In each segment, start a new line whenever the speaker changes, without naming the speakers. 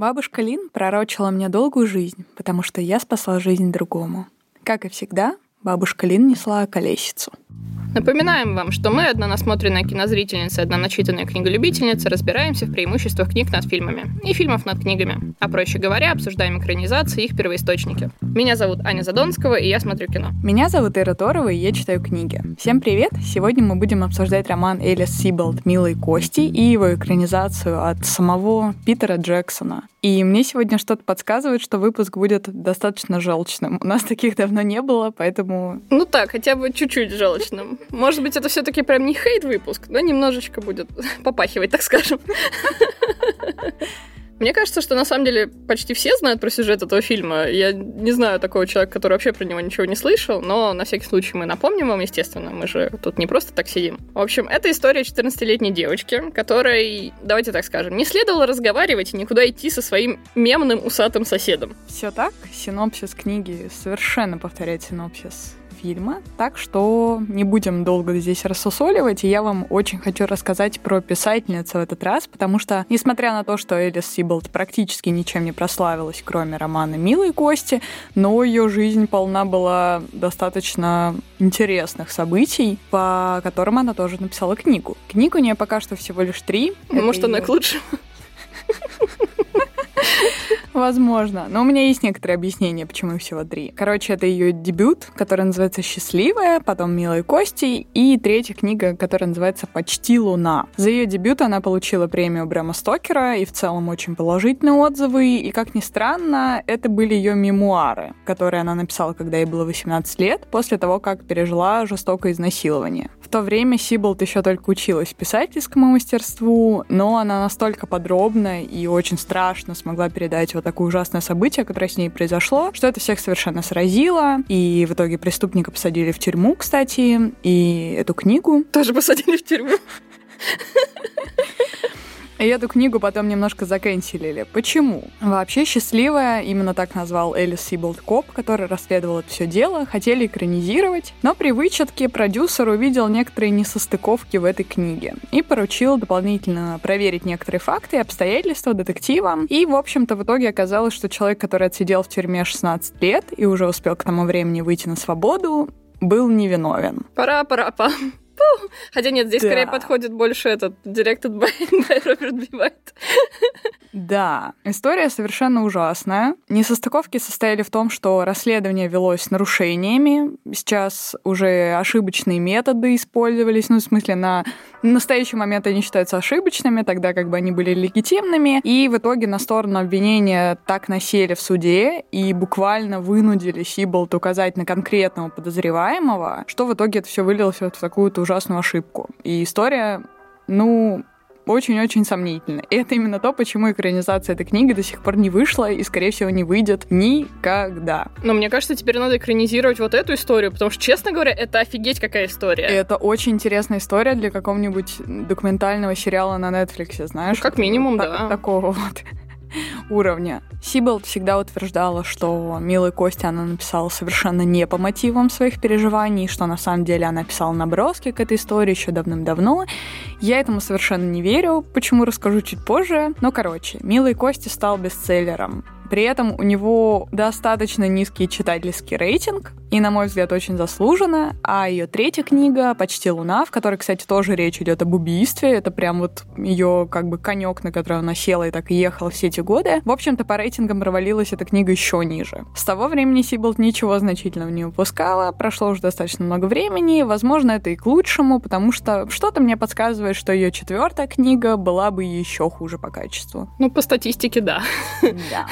Бабушка Лин пророчила мне долгую жизнь, потому что я спасла жизнь другому. Как и всегда, бабушка Лин несла колесицу.
Напоминаем вам, что мы, одна насмотренная кинозрительница одна начитанная книголюбительница, разбираемся в преимуществах книг над фильмами и фильмов над книгами. А проще говоря, обсуждаем экранизации и их первоисточники. Меня зовут Аня Задонского, и я смотрю кино.
Меня зовут Ира Торова, и я читаю книги. Всем привет! Сегодня мы будем обсуждать роман Элис Сиболд «Милые кости» и его экранизацию от самого Питера Джексона. И мне сегодня что-то подсказывает, что выпуск будет достаточно желчным. У нас таких давно не было, поэтому...
Ну так, хотя бы чуть-чуть желчным. Может быть, это все-таки прям не хейт-выпуск, но немножечко будет попахивать, так скажем. Мне кажется, что на самом деле почти все знают про сюжет этого фильма. Я не знаю такого человека, который вообще про него ничего не слышал, но на всякий случай мы напомним вам, естественно, мы же тут не просто так сидим. В общем, это история 14-летней девочки, которой, давайте так скажем, не следовало разговаривать и никуда идти со своим мемным усатым соседом.
Все так. Синопсис книги совершенно повторяет синопсис фильма, так что не будем долго здесь рассусоливать, и я вам очень хочу рассказать про писательницу в этот раз, потому что, несмотря на то, что Элис Сиболт практически ничем не прославилась, кроме романа «Милые кости», но ее жизнь полна была достаточно интересных событий, по которым она тоже написала книгу. Книг у нее пока что всего лишь три.
Может, она ее... к лучшему.
Возможно. Но у меня есть некоторые объяснения, почему всего три. Короче, это ее дебют, который называется «Счастливая», потом «Милые кости» и третья книга, которая называется «Почти луна». За ее дебют она получила премию Брэма Стокера и в целом очень положительные отзывы. И, как ни странно, это были ее мемуары, которые она написала, когда ей было 18 лет, после того, как пережила жестокое изнасилование. В то время Сиболт еще только училась писательскому мастерству, но она настолько подробно и очень страшно смогла передать вот такое ужасное событие, которое с ней произошло, что это всех совершенно сразило. И в итоге преступника посадили в тюрьму, кстати, и эту книгу...
Тоже посадили в тюрьму.
И эту книгу потом немножко заканчивали. Почему? Вообще «Счастливая», именно так назвал Элис Сиболд Коп, который расследовал это все дело, хотели экранизировать, но при вычетке продюсер увидел некоторые несостыковки в этой книге и поручил дополнительно проверить некоторые факты и обстоятельства детективам. И, в общем-то, в итоге оказалось, что человек, который отсидел в тюрьме 16 лет и уже успел к тому времени выйти на свободу, был невиновен.
Пора-пора-па. Хотя нет, здесь да. скорее подходит больше этот directed by, by Роберт Би
Да, история совершенно ужасная. Несостыковки состояли в том, что расследование велось с нарушениями. Сейчас уже ошибочные методы использовались. Ну, в смысле, на настоящий момент они считаются ошибочными, тогда как бы они были легитимными. И в итоге на сторону обвинения так насели в суде и буквально вынудили Сиболт указать на конкретного подозреваемого, что в итоге это все вылилось вот в такую-то ужасную ошибку. И история, ну, очень-очень сомнительно. И это именно то, почему экранизация этой книги до сих пор не вышла и, скорее всего, не выйдет никогда.
Но мне кажется, теперь надо экранизировать вот эту историю, потому что, честно говоря, это офигеть какая история.
Это очень интересная история для какого-нибудь документального сериала на Netflix, знаешь?
Ну, как минимум, да.
Такого вот уровня. Сибилд всегда утверждала, что «Милой Кости» она написала совершенно не по мотивам своих переживаний, что на самом деле она писала наброски к этой истории еще давным-давно. Я этому совершенно не верю, почему расскажу чуть позже. Но, короче, «Милой Кости» стал бестселлером. При этом у него достаточно низкий читательский рейтинг, и, на мой взгляд, очень заслуженно. А ее третья книга «Почти луна», в которой, кстати, тоже речь идет об убийстве, это прям вот ее как бы конек, на который она села и так и ехала все эти годы. В общем-то, по рейтингам провалилась эта книга еще ниже. С того времени Сибилд ничего значительного не выпускала, прошло уже достаточно много времени, возможно, это и к лучшему, потому что что-то мне подсказывает, что ее четвертая книга была бы еще хуже по качеству.
Ну, по статистике, да.
Да.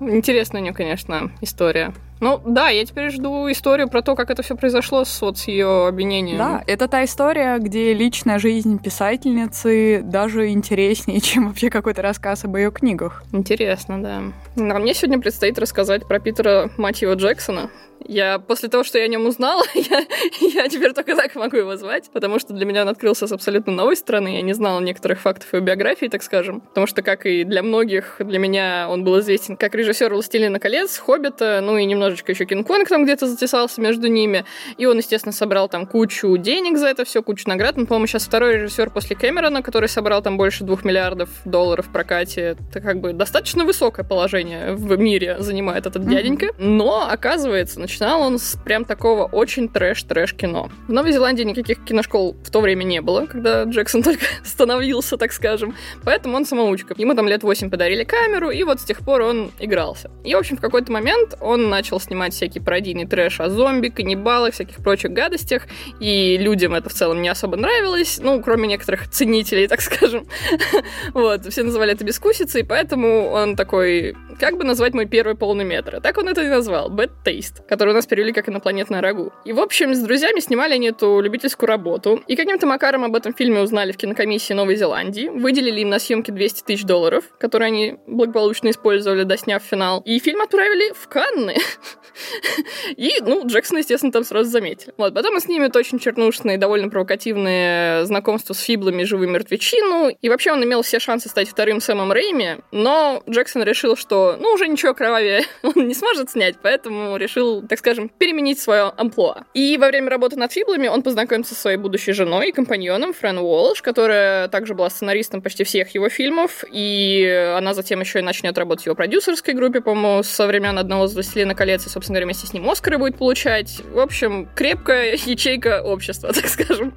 Интересная у нее, конечно, история. Ну да, я теперь жду историю про то, как это все произошло с, вот, с ее обвинением.
Да, это та история, где личная жизнь писательницы даже интереснее, чем вообще какой-то рассказ об ее книгах.
Интересно, да. А мне сегодня предстоит рассказать про Питера Матьева Джексона, Я после того, что я о нем узнала, я, я теперь только так могу его звать, потому что для меня он открылся с абсолютно новой стороны. Я не знала некоторых фактов его биографии, так скажем. Потому что, как и для многих, для меня он был известен как режиссер «Властелина колец», «Хоббита», ну и немножечко еще «Кинг-Конг» там где-то затесался между ними. И он, естественно, собрал там кучу денег за это все, кучу наград. Он, по-моему, сейчас второй режиссер после Кэмерона, который собрал там больше двух миллиардов долларов в прокате. Это как бы достаточно высокое положение в мире занимает этот mm-hmm. дяденька. Но, оказывается, начинал он с прям такого очень трэш-трэш кино. В Новой Зеландии никаких киношкол в то время не было, когда Джексон только становился, так скажем. Поэтому он самоучка. Ему там лет 8 подарили камеру, и вот с тех пор он игрался. И, в общем, в какой-то момент он начал снимать всякий пародийный трэш о зомби, каннибалах, всяких прочих гадостях, и людям это в целом не особо нравилось, ну, кроме некоторых ценителей, так скажем. вот, все называли это бескусицей, поэтому он такой, как бы назвать мой первый полный метр? Так он это и назвал, Bad Taste, который у нас перевели как инопланетное рагу. И, в общем, с друзьями снимали они эту любительскую работу, и каким-то макаром об этом фильме узнали в кинокомиссии Новой Зеландии, выделили им на съемки 200 тысяч долларов, которые они благополучно использовали, досняв финал, и фильм отправили в Канны. И, ну, Джексон, естественно, там сразу заметили. Вот, потом он снимет очень чернушные, довольно провокативные знакомства с фиблами живую мертвечину. И вообще он имел все шансы стать вторым Сэмом Рэйми, но Джексон решил, что, ну, уже ничего кровавее он не сможет снять, поэтому решил, так скажем, переменить свое амплуа. И во время работы над фиблами он познакомится со своей будущей женой и компаньоном Фрэн Уолш, которая также была сценаристом почти всех его фильмов, и она затем еще и начнет работать в его продюсерской группе, по-моему, со времен одного из «Властелина колец», и, собственно говоря, вместе с ним Оскары будет получать. В общем, крепкая ячейка общества, так скажем.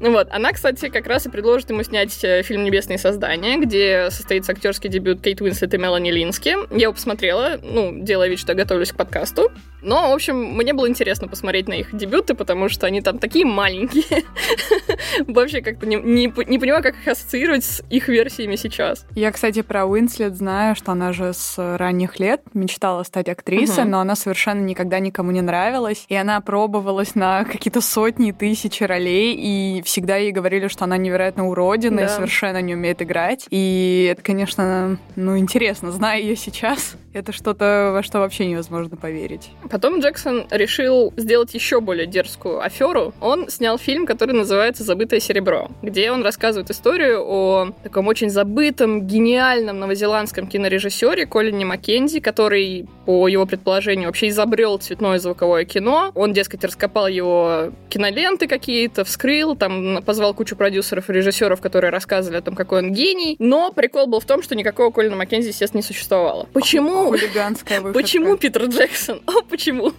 вот. Она, кстати, как раз и предложит ему снять э, фильм «Небесные создания», где состоится актерский дебют Кейт Уинслет и Мелани Лински. Я его посмотрела, ну, делая вид, что готовлюсь к подкасту. Но, в общем, мне было интересно посмотреть на их дебюты, потому что они там такие маленькие. Вообще как-то не, не, не понимаю, как их ассоциировать с их версиями сейчас.
Я, кстати, про Уинслет знаю, что она же с ранних лет мечтала стать актрисой, uh-huh. но она совершенно никогда никому не нравилась. И она пробовалась на какие-то сотни, тысячи ролей, и всегда ей говорили, что она невероятно уродина да. и совершенно не умеет играть. И это, конечно, ну, интересно, зная ее сейчас, это что-то, во что вообще невозможно поверить.
Потом Джексон решил сделать еще более дерзкую аферу. Он снял фильм, который называется «Забытое серебро», где он рассказывает историю о таком очень забытом, гениальном новозеландском кинорежиссере Колине Маккензи, который, по его предположению, вообще изобрел цветное звуковое кино. Он, дескать, раскопал его киноленты какие-то, вскрыл, там позвал кучу продюсеров и режиссеров, которые рассказывали о том, какой он гений. Но прикол был в том, что никакого Колина Маккензи, естественно, не существовало. Почему
Выходка.
Почему Питер Джексон? О, почему?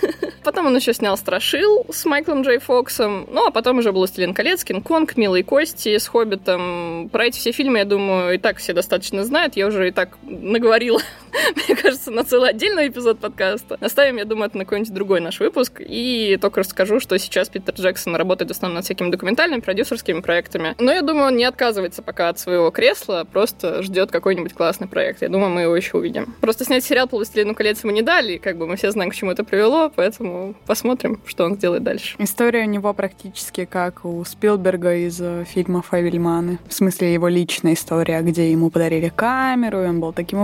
Потом он еще снял «Страшил» с Майклом Джей Фоксом. Ну, а потом уже был «Властелин колец», «Кинг-Конг», «Милые кости» с «Хоббитом». Про эти все фильмы, я думаю, и так все достаточно знают. Я уже и так наговорила, мне кажется, на целый отдельный эпизод подкаста. Оставим, я думаю, это на какой-нибудь другой наш выпуск. И только расскажу, что сейчас Питер Джексон работает в основном над всякими документальными, продюсерскими проектами. Но я думаю, он не отказывается пока от своего кресла, просто ждет какой-нибудь классный проект. Я думаю, мы его еще увидим. Просто снять сериал по «Властелину колец» ему не дали, и как бы мы все знаем, к чему это привело, поэтому посмотрим, что он сделает дальше.
История у него практически как у Спилберга из э, фильма «Фавельманы». В смысле, его личная история, где ему подарили камеру, и он был таким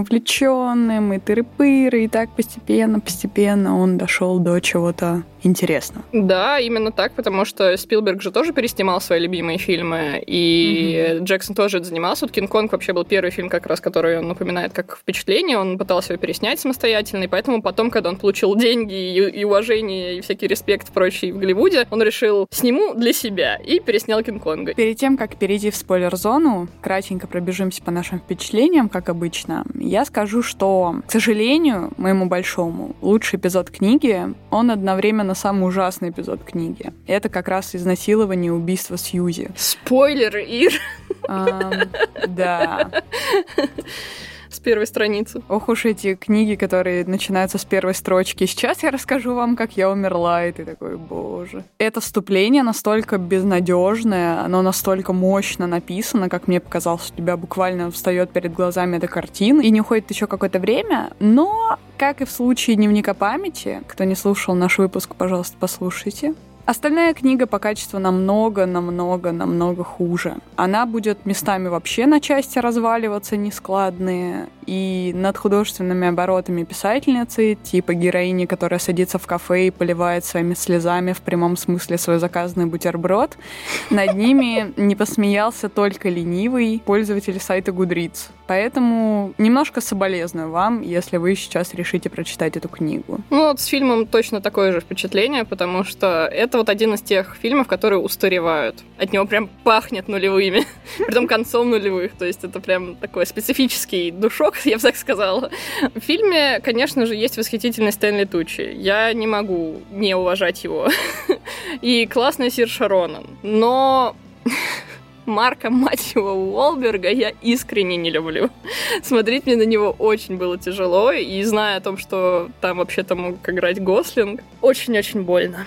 увлеченным, и тыры-пыры, и так постепенно-постепенно он дошел до чего-то интересного.
Да, именно так, потому что Спилберг же тоже переснимал свои любимые фильмы, и mm-hmm. Джексон тоже это занимался. Вот «Кинг-Конг» вообще был первый фильм, как раз, который он напоминает как впечатление. Он пытался его переснять самостоятельно, и поэтому потом, когда он получил деньги и, и уважение, и всякий респект прочий в Голливуде, он решил сниму для себя и переснял Кинг-Конга.
Перед тем, как перейти в спойлер-зону, кратенько пробежимся по нашим впечатлениям, как обычно. Я скажу, что, к сожалению, моему большому, лучший эпизод книги, он одновременно самый ужасный эпизод книги. Это как раз изнасилование и убийство Сьюзи.
Спойлер, Ир!
Да
с первой страницы.
Ох уж эти книги, которые начинаются с первой строчки. Сейчас я расскажу вам, как я умерла, и ты такой, боже. Это вступление настолько безнадежное, оно настолько мощно написано, как мне показалось, у тебя буквально встает перед глазами эта картина, и не уходит еще какое-то время, но, как и в случае дневника памяти, кто не слушал наш выпуск, пожалуйста, послушайте Остальная книга по качеству намного, намного, намного хуже. Она будет местами вообще на части разваливаться нескладные, и над художественными оборотами писательницы, типа героини, которая садится в кафе и поливает своими слезами в прямом смысле свой заказанный бутерброд, над ними не посмеялся только ленивый пользователь сайта Goodreads. Поэтому немножко соболезную вам, если вы сейчас решите прочитать эту книгу.
Ну вот с фильмом точно такое же впечатление, потому что это вот один из тех фильмов, которые устаревают. От него прям пахнет нулевыми, притом концом нулевых. То есть это прям такой специфический душок, я бы так сказала. В фильме, конечно же, есть восхитительный Стэнли Тучи. Я не могу не уважать его. И классный Сир Шаронан. Но Марка, мать его, Уолберга я искренне не люблю. Смотреть мне на него очень было тяжело, и зная о том, что там вообще-то мог играть Гослинг, очень-очень больно.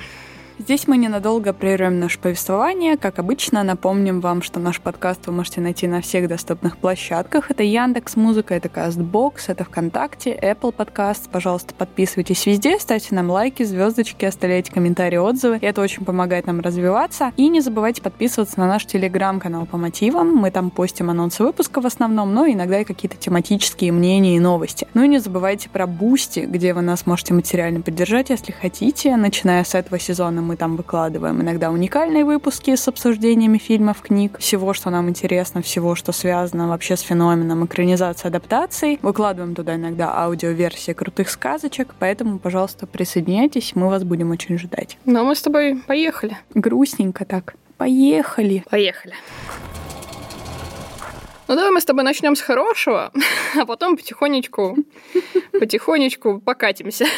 Здесь мы ненадолго прервем наше повествование. Как обычно, напомним вам, что наш подкаст вы можете найти на всех доступных площадках. Это Яндекс Музыка, это Castbox, это ВКонтакте, Apple Podcast. Пожалуйста, подписывайтесь везде, ставьте нам лайки, звездочки, оставляйте комментарии, отзывы. Это очень помогает нам развиваться. И не забывайте подписываться на наш телеграм-канал по мотивам. Мы там постим анонсы выпуска в основном, но иногда и какие-то тематические мнения и новости. Ну и не забывайте про Boosty, где вы нас можете материально поддержать, если хотите. Начиная с этого сезона мы там выкладываем иногда уникальные выпуски с обсуждениями фильмов, книг, всего, что нам интересно, всего, что связано вообще с феноменом экранизации, адаптации. Выкладываем туда иногда аудиоверсии крутых сказочек, поэтому, пожалуйста, присоединяйтесь, мы вас будем очень ждать.
Ну, а мы с тобой поехали.
Грустненько так. Поехали.
Поехали. Ну давай мы с тобой начнем с хорошего, а потом потихонечку, потихонечку покатимся.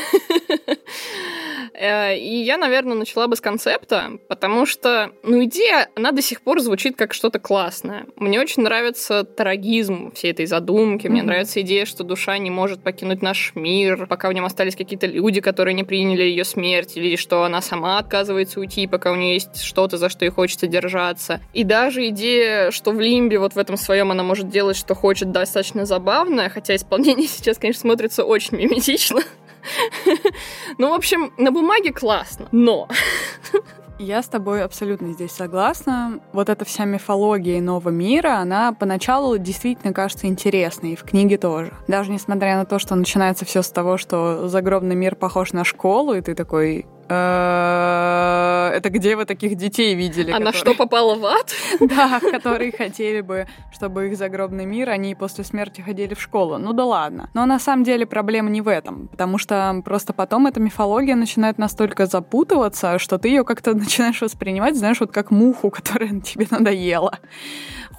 Э, и я, наверное, начала бы с концепта, потому что, ну, идея, она до сих пор звучит как что-то классное. Мне очень нравится трагизм всей этой задумки, мне mm-hmm. нравится идея, что душа не может покинуть наш мир, пока в нем остались какие-то люди, которые не приняли ее смерть, или что она сама отказывается уйти, пока у нее есть что-то, за что ей хочется держаться. И даже идея, что в Лимбе вот в этом своем она может делать, что хочет, достаточно забавная, хотя исполнение сейчас, конечно, смотрится очень миметично. Ну, в общем, на бумаге классно, но...
Я с тобой абсолютно здесь согласна. Вот эта вся мифология иного мира, она поначалу действительно кажется интересной, и в книге тоже. Даже несмотря на то, что начинается все с того, что загробный мир похож на школу, и ты такой, это где вы таких детей видели?
А на что попало в ад?
Да, которые хотели бы, чтобы их загробный мир, они после смерти ходили в школу. Ну да ладно. Но на самом деле проблема не в этом, потому что просто потом эта мифология начинает настолько запутываться, что ты ее как-то начинаешь воспринимать, знаешь, вот как муху, которая тебе надоела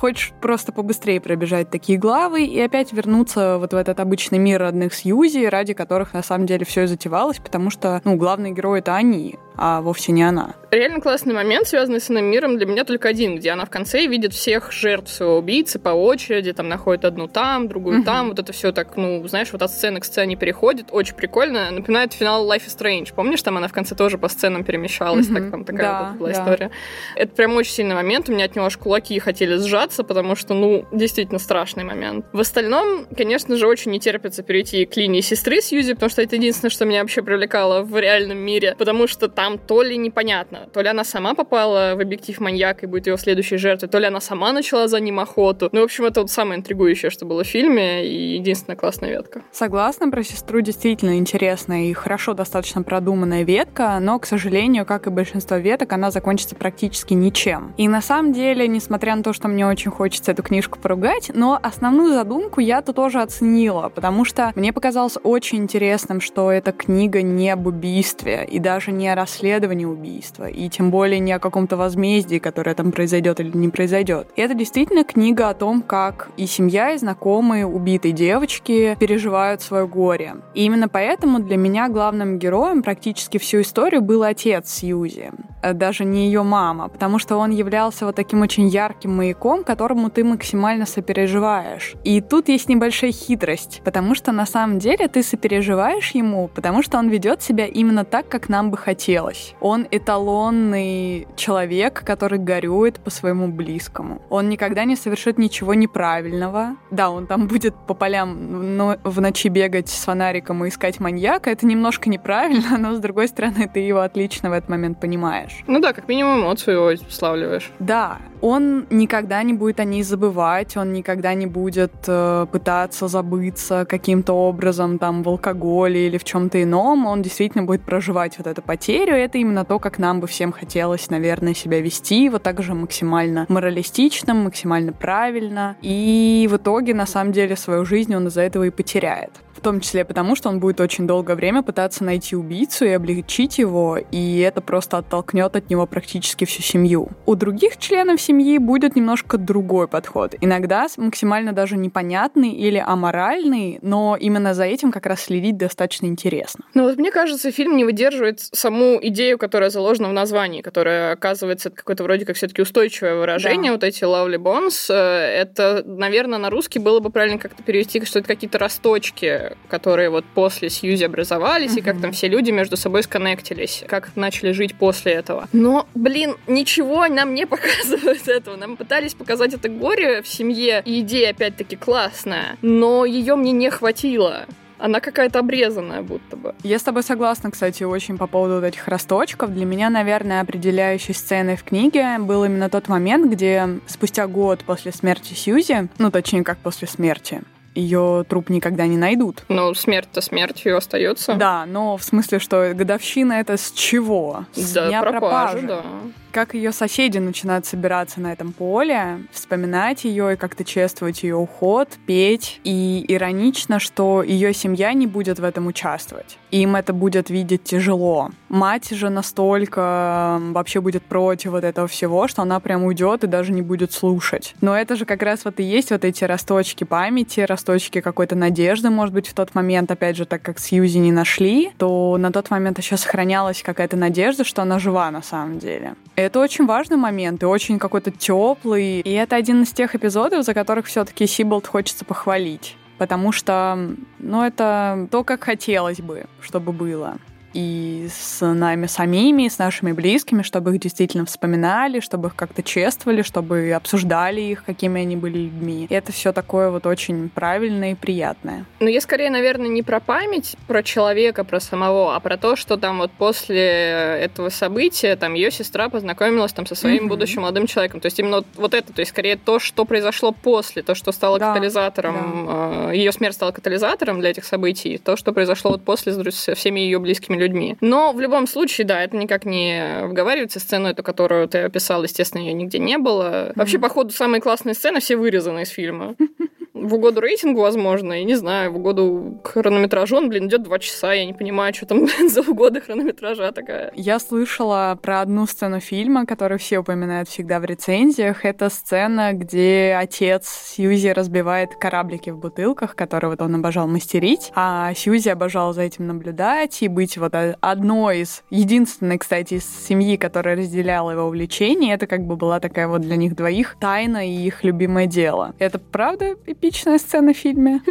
хочешь просто побыстрее пробежать такие главы и опять вернуться вот в этот обычный мир родных Сьюзи, ради которых на самом деле все и затевалось, потому что, ну, главный герой это они, а вовсе не она.
Реально классный момент, связанный с иным миром, для меня только один, где она в конце видит всех жертв своего убийцы по очереди, там находит одну там, другую угу. там, вот это все так, ну, знаешь, вот от сцены к сцене переходит, очень прикольно, напоминает финал Life is Strange, помнишь, там она в конце тоже по сценам перемещалась, угу. так там такая да, вот была да. история. Это прям очень сильный момент, у меня от него аж кулаки хотели сжаться, потому что, ну, действительно страшный момент. В остальном, конечно же, очень не терпится перейти к линии сестры Сьюзи, потому что это единственное, что меня вообще привлекало в реальном мире, потому что там то ли непонятно, то ли она сама попала в объектив маньяка и будет его следующей жертвой, то ли она сама начала за ним охоту. Ну, в общем, это вот самое интригующее, что было в фильме, и единственная классная ветка.
Согласна, про сестру действительно интересная и хорошо достаточно продуманная ветка, но, к сожалению, как и большинство веток, она закончится практически ничем. И на самом деле, несмотря на то, что мне очень хочется эту книжку поругать, но основную задумку я тут тоже оценила, потому что мне показалось очень интересным, что эта книга не об убийстве и даже не о расследовании убийства, и тем более не о каком-то возмездии, которое там произойдет или не произойдет. И это действительно книга о том, как и семья, и знакомые убитой девочки переживают свое горе. И именно поэтому для меня главным героем практически всю историю был отец Сьюзи, даже не ее мама, потому что он являлся вот таким очень ярким маяком, которому ты максимально сопереживаешь. И тут есть небольшая хитрость, потому что на самом деле ты сопереживаешь ему, потому что он ведет себя именно так, как нам бы хотелось. Он эталонный человек, который горюет по своему близкому. Он никогда не совершит ничего неправильного. Да, он там будет по полям в ночи бегать с фонариком и искать маньяка. Это немножко неправильно, но с другой стороны ты его отлично в этот момент понимаешь.
Понимаешь. Ну да, как минимум эмоцию его славливаешь.
Да, он никогда не будет о ней забывать, он никогда не будет э, пытаться забыться каким-то образом там в алкоголе или в чем-то ином, он действительно будет проживать вот эту потерю. Это именно то, как нам бы всем хотелось, наверное, себя вести, вот так же максимально моралистично, максимально правильно. И в итоге, на самом деле, свою жизнь он из-за этого и потеряет. В том числе потому, что он будет очень долгое время пытаться найти убийцу и облегчить его, и это просто оттолкнет от него практически всю семью. У других членов семьи будет немножко другой подход. Иногда максимально даже непонятный или аморальный, но именно за этим как раз следить достаточно интересно.
Ну вот мне кажется, фильм не выдерживает саму идею, которая заложена в названии, которая оказывается какое-то вроде как все-таки устойчивое выражение, да. вот эти lovely bones. Э, это, наверное, на русский было бы правильно как-то перевести, что это какие-то росточки которые вот после Сьюзи образовались, mm-hmm. и как там все люди между собой сконнектились, как начали жить после этого. Но, блин, ничего нам не показывают этого. Нам пытались показать это горе в семье, и идея, опять-таки, классная, но ее мне не хватило. Она какая-то обрезанная будто бы.
Я с тобой согласна, кстати, очень по поводу вот этих росточков. Для меня, наверное, определяющей сценой в книге был именно тот момент, где спустя год после смерти Сьюзи, ну, точнее, как после смерти, ее труп никогда не найдут.
Ну, смерть-то смертью остается.
Да, но в смысле, что годовщина это с чего? С
да, дня пропажи, пропажи. да
как ее соседи начинают собираться на этом поле, вспоминать ее и как-то чествовать ее уход, петь. И иронично, что ее семья не будет в этом участвовать. Им это будет видеть тяжело. Мать же настолько вообще будет против вот этого всего, что она прям уйдет и даже не будет слушать. Но это же как раз вот и есть вот эти росточки памяти, росточки какой-то надежды, может быть, в тот момент, опять же, так как Сьюзи не нашли, то на тот момент еще сохранялась какая-то надежда, что она жива на самом деле. Это очень важный момент и очень какой-то теплый. И это один из тех эпизодов, за которых все-таки Сиболт хочется похвалить. Потому что, ну, это то, как хотелось бы, чтобы было и с нами самими, и с нашими близкими, чтобы их действительно вспоминали, чтобы их как-то чествовали, чтобы обсуждали их, какими они были людьми. И это все такое вот очень правильное и приятное.
Ну, я скорее, наверное, не про память, про человека, про самого, а про то, что там вот после этого события там ее сестра познакомилась там со своим mm-hmm. будущим молодым человеком. То есть именно вот, вот это, то есть скорее то, что произошло после, то, что стало да, катализатором, да. Э, ее смерть стала катализатором для этих событий, то, что произошло вот после со всеми ее близкими людьми. Но в любом случае, да, это никак не вговаривается. Сцену эту, которую ты описал, естественно, ее нигде не было. Mm-hmm. Вообще, походу, самые классные сцены все вырезаны из фильма. в угоду рейтингу, возможно, я не знаю, в угоду хронометражу он, блин, идет два часа, я не понимаю, что там за угоды хронометража такая.
Я слышала про одну сцену фильма, которую все упоминают всегда в рецензиях. Это сцена, где отец Сьюзи разбивает кораблики в бутылках, которые вот он обожал мастерить, а Сьюзи обожал за этим наблюдать и быть вот одной из, единственной, кстати, из семьи, которая разделяла его увлечение. Это как бы была такая вот для них двоих тайна и их любимое дело. Это правда эпично эпичная сцена в фильме?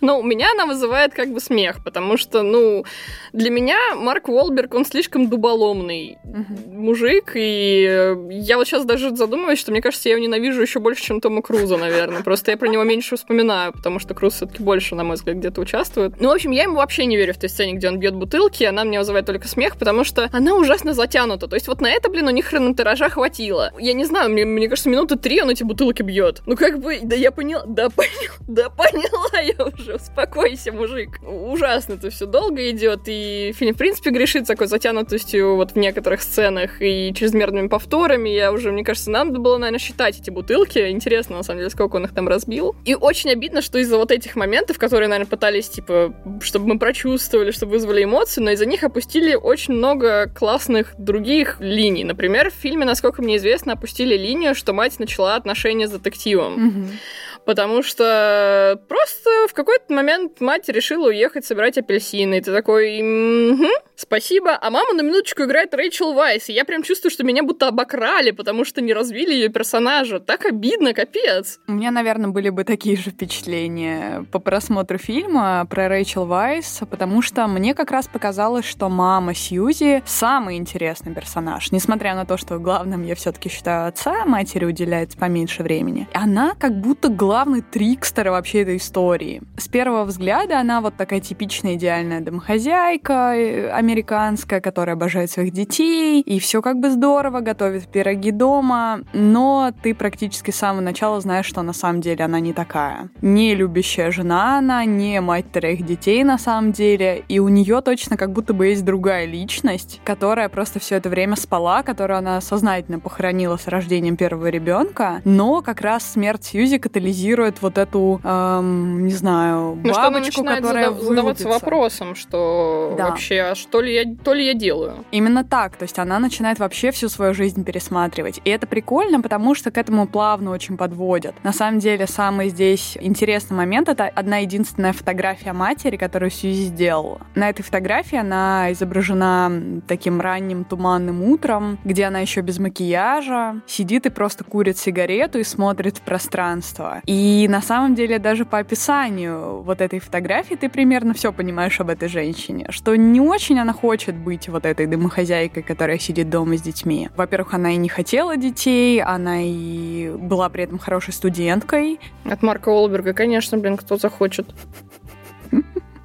Ну, у меня она вызывает как бы смех, потому что, ну, для меня Марк Уолберг, он слишком дуболомный мужик, и я вот сейчас даже задумываюсь, что мне кажется, я его ненавижу еще больше, чем Тома Круза, наверное. Просто я про него меньше вспоминаю, потому что Круз все-таки больше, на мой взгляд, где-то участвует. Ну, в общем, я ему вообще не верю в той сцене, где он бьет бутылки, она мне вызывает только смех, потому что она ужасно затянута. То есть вот на это, блин, у них хронометража хватило. Я не знаю, мне, мне кажется, минуты три он эти бутылки бьет. Ну, как бы, да я поняла, да, да поняла я уже, успокойся, мужик. Ужасно это все долго идет, и фильм, в принципе, грешит такой затянутостью вот в некоторых сценах и чрезмерными повторами. Я уже, мне кажется, нам надо было, наверное, считать эти бутылки. Интересно, на самом деле, сколько он их там разбил. И очень обидно, что из-за вот этих моментов, которые, наверное, пытались, типа, чтобы мы прочувствовали, чтобы вызвали эмоции, но из-за них опустили очень много классных других линий. Например, в фильме, насколько мне известно, опустили линию, что мать начала отношения с детективом. Mm-hmm потому что просто в какой-то момент мать решила уехать собирать апельсины, и ты такой, угу, спасибо, а мама на минуточку играет Рэйчел Вайс, и я прям чувствую, что меня будто обокрали, потому что не развили ее персонажа. Так обидно, капец.
У меня, наверное, были бы такие же впечатления по просмотру фильма про Рэйчел Вайс, потому что мне как раз показалось, что мама Сьюзи самый интересный персонаж, несмотря на то, что главным я все-таки считаю отца, матери уделяется поменьше времени. Она как будто главная главный трикстер вообще этой истории. С первого взгляда она вот такая типичная идеальная домохозяйка э, американская, которая обожает своих детей, и все как бы здорово, готовит пироги дома, но ты практически с самого начала знаешь, что на самом деле она не такая. Не любящая жена она, не мать троих детей на самом деле, и у нее точно как будто бы есть другая личность, которая просто все это время спала, которую она сознательно похоронила с рождением первого ребенка, но как раз смерть Сьюзи катализирует вот эту, эм, не знаю,
ну,
бабочку,
что
которая
задав- задаваться вопросом, что да. вообще, а что ли я, то ли я делаю?
Именно так, то есть она начинает вообще всю свою жизнь пересматривать, и это прикольно, потому что к этому плавно очень подводят. На самом деле самый здесь интересный момент это одна единственная фотография матери, которую Сьюзи сделала. На этой фотографии она изображена таким ранним туманным утром, где она еще без макияжа, сидит и просто курит сигарету и смотрит в пространство. И на самом деле даже по описанию вот этой фотографии ты примерно все понимаешь об этой женщине, что не очень она хочет быть вот этой домохозяйкой, которая сидит дома с детьми. Во-первых, она и не хотела детей, она и была при этом хорошей студенткой.
От Марка Олберга, конечно, блин, кто захочет.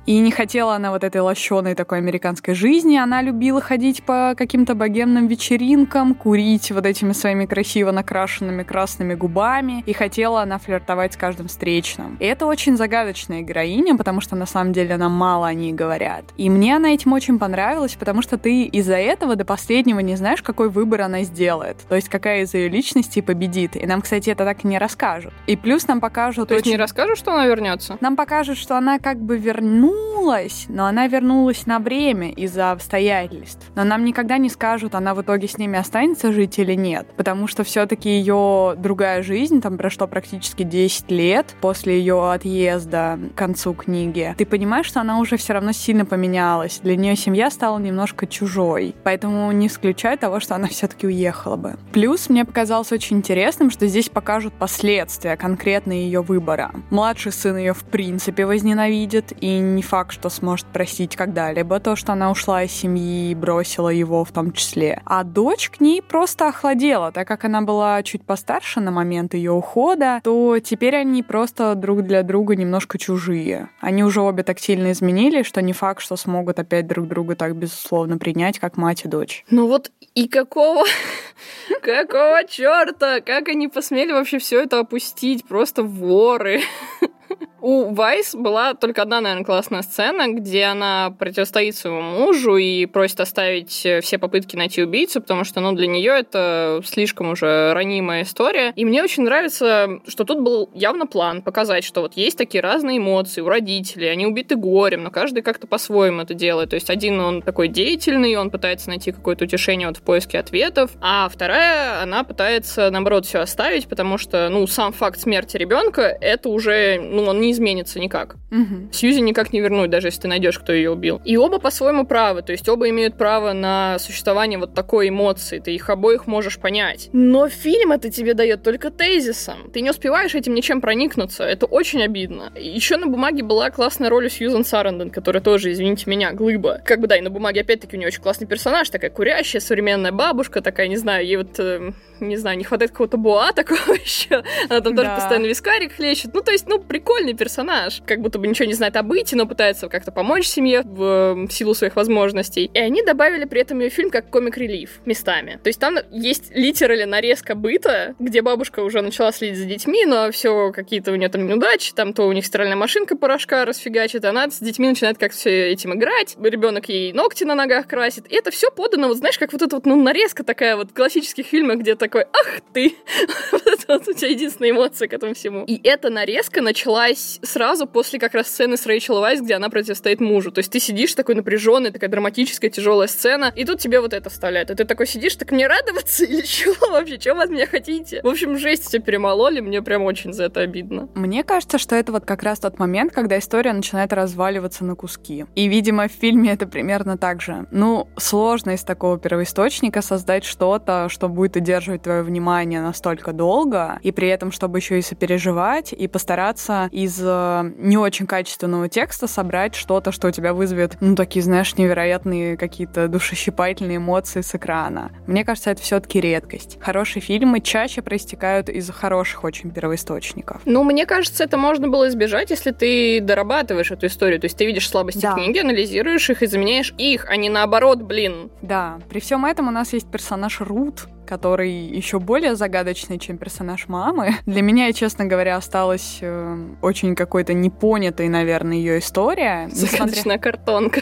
И не хотела она вот этой лощеной такой американской жизни. Она любила ходить по каким-то богемным вечеринкам, курить вот этими своими красиво накрашенными красными губами. И хотела она флиртовать с каждым встречным. И это очень загадочная героиня, потому что на самом деле нам мало о ней говорят. И мне она этим очень понравилась, потому что ты из-за этого до последнего не знаешь, какой выбор она сделает. То есть какая из ее личностей победит. И нам, кстати, это так и не расскажут. И плюс нам покажут...
То
очень...
есть не расскажут, что она вернется?
Нам покажут, что она как бы вернулась вернулась, но она вернулась на время из-за обстоятельств. Но нам никогда не скажут, она в итоге с ними останется жить или нет, потому что все-таки ее другая жизнь, там прошло практически 10 лет после ее отъезда к концу книги. Ты понимаешь, что она уже все равно сильно поменялась. Для нее семья стала немножко чужой, поэтому не исключаю того, что она все-таки уехала бы. Плюс мне показалось очень интересным, что здесь покажут последствия конкретно ее выбора. Младший сын ее в принципе возненавидит и не факт, что сможет простить когда-либо то, что она ушла из семьи и бросила его в том числе. А дочь к ней просто охладела, так как она была чуть постарше на момент ее ухода, то теперь они просто друг для друга немножко чужие. Они уже обе так сильно изменились, что не факт, что смогут опять друг друга так безусловно принять, как мать и дочь.
Ну вот и какого... Какого черта? Как они посмели вообще все это опустить? Просто воры. У Вайс была только одна, наверное, классная сцена, где она противостоит своему мужу и просит оставить э, все попытки найти убийцу, потому что, ну, для нее это слишком уже ранимая история. И мне очень нравится, что тут был явно план показать, что вот есть такие разные эмоции у родителей, они убиты горем, но каждый как-то по-своему это делает. То есть один он такой деятельный, он пытается найти какое-то утешение вот в поиске ответов, а вторая, она пытается, наоборот, все оставить, потому что, ну, сам факт смерти ребенка, это уже, ну, он не изменится никак. Угу. Сьюзи никак не вернуть, даже если ты найдешь, кто ее убил. И оба по-своему правы, то есть оба имеют право на существование вот такой эмоции, ты их обоих можешь понять. Но фильм это тебе дает только тезисом. Ты не успеваешь этим ничем проникнуться, это очень обидно. Еще на бумаге была классная роль у Сьюзан Сарандон, которая тоже, извините меня, глыба. Как бы да, и на бумаге опять-таки у нее очень классный персонаж, такая курящая, современная бабушка, такая, не знаю, ей вот, э, не знаю, не хватает какого-то буа такого еще. Она там да. тоже постоянно вискарик хлещет. Ну, то есть, ну, прикольный персонаж. Как будто бы ничего не знает о быте, но пытается как-то помочь семье в, в силу своих возможностей. И они добавили при этом ее фильм как комик-релив местами. То есть там есть литерали нарезка быта, где бабушка уже начала следить за детьми, но все какие-то у нее там неудачи, там то у них стиральная машинка порошка расфигачит, она с детьми начинает как все этим играть, ребенок ей ногти на ногах красит. И это все подано, вот знаешь, как вот эта вот ну, нарезка такая вот классических фильмов, где такой, ах ты! вот это у тебя единственная эмоция к этому всему. И эта нарезка началась сразу после как раз сцены с Рэйчел Вайс, где она противостоит мужу. То есть ты сидишь такой напряженный, такая драматическая, тяжелая сцена, и тут тебе вот это вставляют. И ты такой сидишь, так мне радоваться или чего вообще? Чего вы от меня хотите? В общем, жесть все перемололи, мне прям очень за это обидно.
Мне кажется, что это вот как раз тот момент, когда история начинает разваливаться на куски. И, видимо, в фильме это примерно так же. Ну, сложно из такого первоисточника создать что-то, что будет удерживать удерживать твое внимание настолько долго, и при этом, чтобы еще и сопереживать, и постараться из э, не очень качественного текста собрать что-то, что у тебя вызовет, ну, такие, знаешь, невероятные какие-то душещипательные эмоции с экрана. Мне кажется, это все-таки редкость. Хорошие фильмы чаще проистекают из хороших очень первоисточников.
Ну, мне кажется, это можно было избежать, если ты дорабатываешь эту историю. То есть ты видишь слабости да. книги, анализируешь их и заменяешь их, а не наоборот, блин.
Да. При всем этом у нас есть персонаж Рут, который еще более загадочный, чем персонаж мамы. Для меня, честно говоря, осталась э, очень какой-то непонятой, наверное, ее история.
Загадочная несмотря... картонка.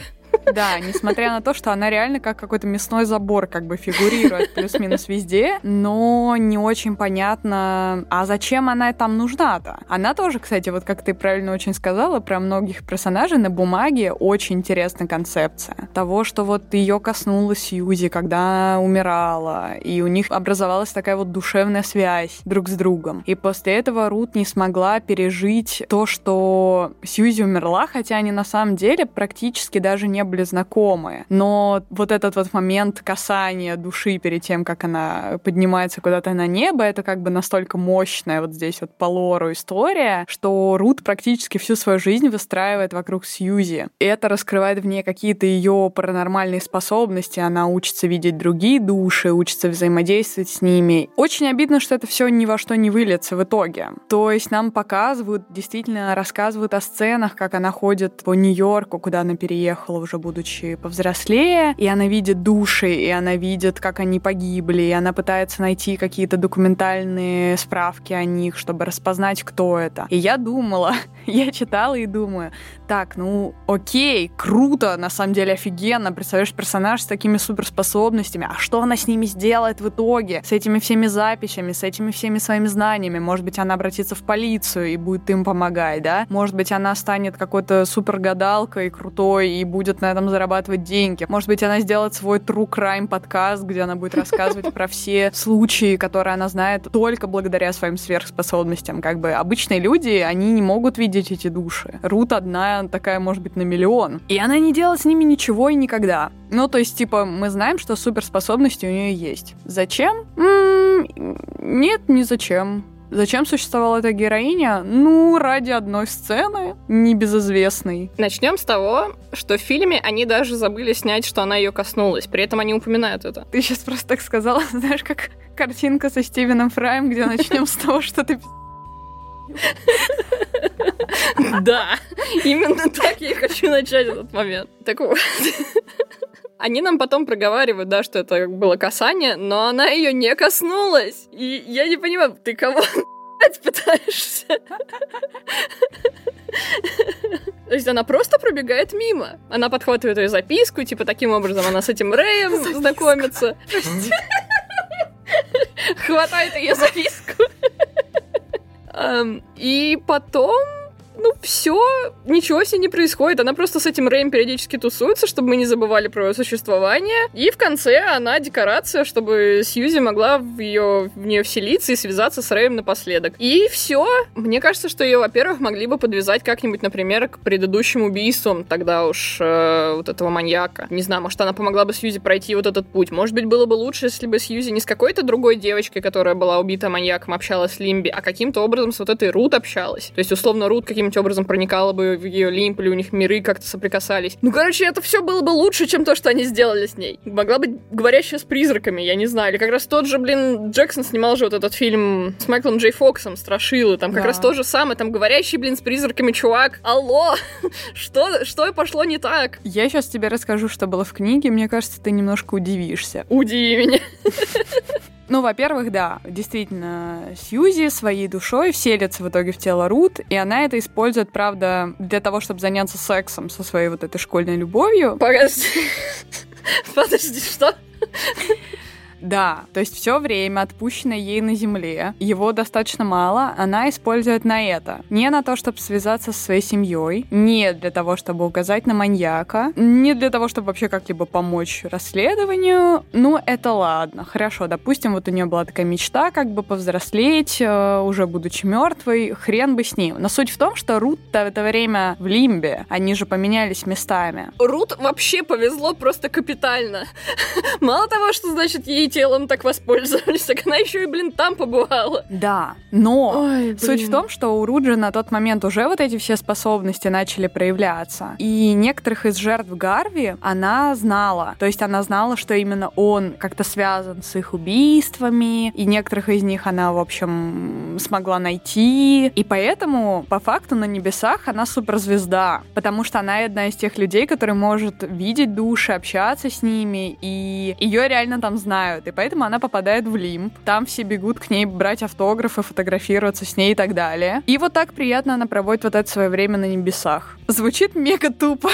Да, несмотря на то, что она реально как какой-то мясной забор как бы фигурирует плюс-минус везде, но не очень понятно, а зачем она там нужна-то? Она тоже, кстати, вот как ты правильно очень сказала, про многих персонажей на бумаге очень интересная концепция. Того, что вот ее коснулась Сьюзи, когда умирала, и у них образовалась такая вот душевная связь друг с другом. И после этого Рут не смогла пережить то, что Сьюзи умерла, хотя они на самом деле практически даже не были знакомы. Но вот этот вот момент касания души перед тем, как она поднимается куда-то на небо, это как бы настолько мощная вот здесь вот по лору история, что Рут практически всю свою жизнь выстраивает вокруг Сьюзи. И это раскрывает в ней какие-то ее паранормальные способности. Она учится видеть другие души, учится взаимодействовать с ними. Очень обидно, что это все ни во что не выльется в итоге. То есть нам показывают, действительно рассказывают о сценах, как она ходит по Нью-Йорку, куда она переехала уже будучи повзрослее, и она видит души, и она видит, как они погибли, и она пытается найти какие-то документальные справки о них, чтобы распознать, кто это. И я думала, я читала и думаю, так, ну окей, круто, на самом деле офигенно, представляешь персонаж с такими суперспособностями, а что она с ними сделает в итоге? С этими всеми записями, с этими всеми своими знаниями? Может быть, она обратится в полицию и будет им помогать, да? Может быть, она станет какой-то супергадалкой крутой и будет на этом зарабатывать деньги. Может быть, она сделает свой True Crime подкаст, где она будет рассказывать про все случаи, которые она знает только благодаря своим сверхспособностям. Как бы обычные люди, они не могут видеть эти души. Рут одна такая, может быть, на миллион. И она не делает с ними ничего и никогда. Ну, то есть, типа, мы знаем, что суперспособности у нее есть. Зачем? М-м- нет, не зачем. Зачем существовала эта героиня? Ну, ради одной сцены, небезызвестной.
Начнем с того, что в фильме они даже забыли снять, что она ее коснулась. При этом они упоминают это.
Ты сейчас просто так сказала, знаешь, как картинка со Стивеном Фраем, где начнем с того, что ты
да, именно так я хочу начать этот момент. Так вот. Они нам потом проговаривают, да, что это было касание, но она ее не коснулась. И я не понимаю, ты кого пытаешься? То есть она просто пробегает мимо. Она подхватывает ее записку, типа таким образом она с этим Рэем знакомится. Хватает ее записку. И потом ну, все, ничего себе не происходит. Она просто с этим Рэем периодически тусуется, чтобы мы не забывали про ее существование. И в конце она декорация, чтобы Сьюзи могла в, ее, в нее вселиться и связаться с Рэем напоследок. И все. Мне кажется, что ее, во-первых, могли бы подвязать как-нибудь, например, к предыдущим убийствам тогда уж э, вот этого маньяка. Не знаю, может, она помогла бы Сьюзи пройти вот этот путь. Может быть, было бы лучше, если бы Сьюзи не с какой-то другой девочкой, которая была убита маньяком, общалась с Лимби, а каким-то образом с вот этой Рут общалась. То есть, условно, Рут каким каким-нибудь образом проникала бы в ее лимп, или у них миры как-то соприкасались. Ну, короче, это все было бы лучше, чем то, что они сделали с ней. Могла быть говорящая с призраками, я не знаю. Или как раз тот же, блин, Джексон снимал же вот этот фильм с Майклом Джей Фоксом, Страшилы. Там как да. раз то же самое, там говорящий, блин, с призраками чувак. Алло! что, что пошло не так?
Я сейчас тебе расскажу, что было в книге. Мне кажется, ты немножко удивишься.
Удиви меня.
Ну, во-первых, да, действительно, Сьюзи своей душой вселится в итоге в тело Рут, и она это использует, правда, для того, чтобы заняться сексом со своей вот этой школьной любовью.
Подожди. Подожди, что?
Да, то есть все время, отпущенное ей на земле, его достаточно мало, она использует на это. Не на то, чтобы связаться со своей семьей, не для того, чтобы указать на маньяка, не для того, чтобы вообще как-либо помочь расследованию. Ну, это ладно, хорошо, допустим, вот у нее была такая мечта, как бы повзрослеть, э, уже будучи мертвой, хрен бы с ним. Но суть в том, что Рут в это время в Лимбе, они же поменялись местами.
Рут вообще повезло просто капитально. Мало того, что, значит, ей телом так воспользовались, так она еще и, блин, там побывала.
Да, но Ой, суть в том, что у Руджи на тот момент уже вот эти все способности начали проявляться. И некоторых из жертв Гарви она знала. То есть она знала, что именно он как-то связан с их убийствами, и некоторых из них она, в общем, смогла найти. И поэтому, по факту, на небесах она суперзвезда, потому что она одна из тех людей, который может видеть души, общаться с ними, и ее реально там знают. И поэтому она попадает в лимб. Там все бегут к ней брать автографы, фотографироваться с ней и так далее. И вот так приятно она проводит вот это свое время на небесах. Звучит мега тупо.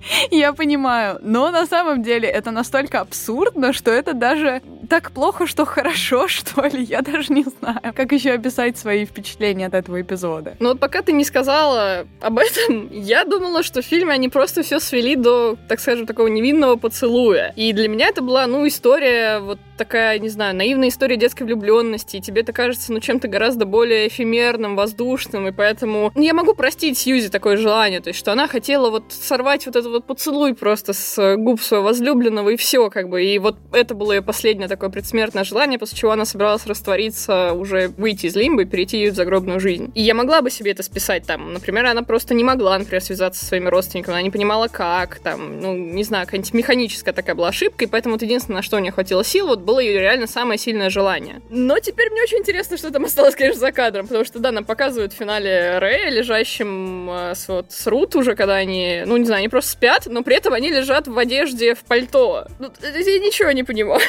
Я понимаю, но на самом деле это настолько абсурдно, что это даже так плохо, что хорошо, что ли, я даже не знаю, как еще описать свои впечатления от этого эпизода.
Ну вот пока ты не сказала об этом, я думала, что в фильме они просто все свели до, так скажем, такого невинного поцелуя. И для меня это была, ну, история вот такая, не знаю, наивная история детской влюбленности, и тебе это кажется, ну, чем-то гораздо более эфемерным, воздушным, и поэтому ну, я могу простить Сьюзи такое желание, то есть, что она хотела вот сорвать вот этот вот поцелуй просто с губ своего возлюбленного, и все, как бы, и вот это было ее последнее такое предсмертное желание, после чего она собиралась раствориться, уже выйти из лимбы и перейти в загробную жизнь. И я могла бы себе это списать там, например, она просто не могла, например, связаться со своими родственниками, она не понимала, как, там, ну, не знаю, какая-нибудь механическая такая была ошибка, и поэтому вот единственное, на что у нее хватило сил, вот было ее реально самое сильное желание. Но теперь мне очень интересно, что там осталось, конечно, за кадром, потому что, да, нам показывают в финале Рэя, лежащим э, с, вот, с Рут уже, когда они, ну, не знаю, они просто спят, но при этом они лежат в одежде, в пальто. Ну, я ничего не понимаю.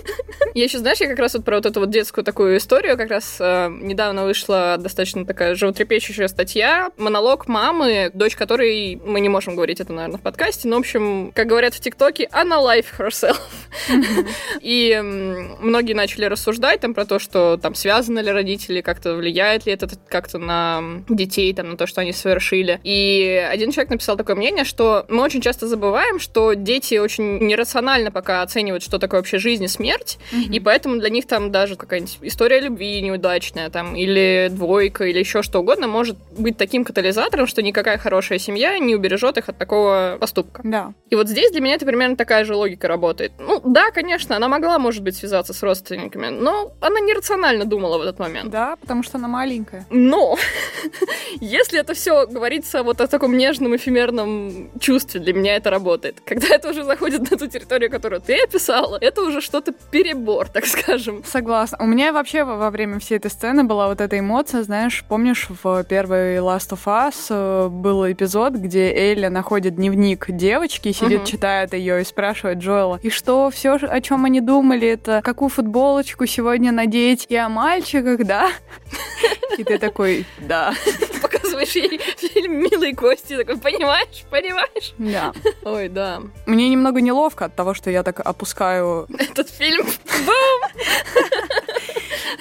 Я еще, знаешь, я как раз вот про вот эту вот детскую такую историю, как раз э, недавно вышла достаточно такая животрепещущая статья, монолог мамы, дочь которой, мы не можем говорить это, наверное, в подкасте, но, в общем, как говорят в ТикТоке, она life herself. И многие начали рассуждать там про то, что там связаны ли родители, как-то влияет ли это как-то на детей, там, на то, что они совершили. И один человек написал такое мнение, что мы очень часто забываем, что дети очень нерационально пока оценивают, что такое вообще жизнь и смерть, mm-hmm. и поэтому для них там даже какая-нибудь история любви неудачная, там, или двойка, или еще что угодно может быть таким катализатором, что никакая хорошая семья не убережет их от такого поступка.
Да.
И вот здесь для меня это примерно такая же логика работает. Ну, да, конечно, она могла, может быть, связаться с родственниками, но она нерационально думала в этот момент.
Да, потому что она маленькая.
Но если это все говорится вот о таком нежном, эфемерном чувстве, для меня это работает. Когда это уже заходит на ту территорию, которую ты описала, это уже что-то перебор, так скажем.
Согласна. У меня вообще во время всей этой сцены была вот эта эмоция, знаешь, помнишь, в первой Last of Us э, был эпизод, где Элли находит дневник девочки, сидит, угу. читает ее и спрашивает Джоэла, и что, все, о чем они думали, это какую футболочку сегодня надеть, и о мальчиках, да? И ты такой, да.
Показываешь ей фильм «Милые кости», такой, понимаешь, понимаешь?
Да.
Ой, да.
Мне немного неловко от того, что я так опускаю...
Этот фильм. Бум!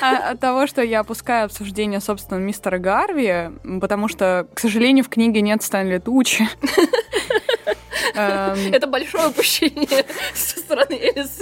А, от того, что я опускаю обсуждение, собственно, мистера Гарви, потому что, к сожалению, в книге нет Стэнли Тучи.
Эм, Это большое упущение со стороны Элис.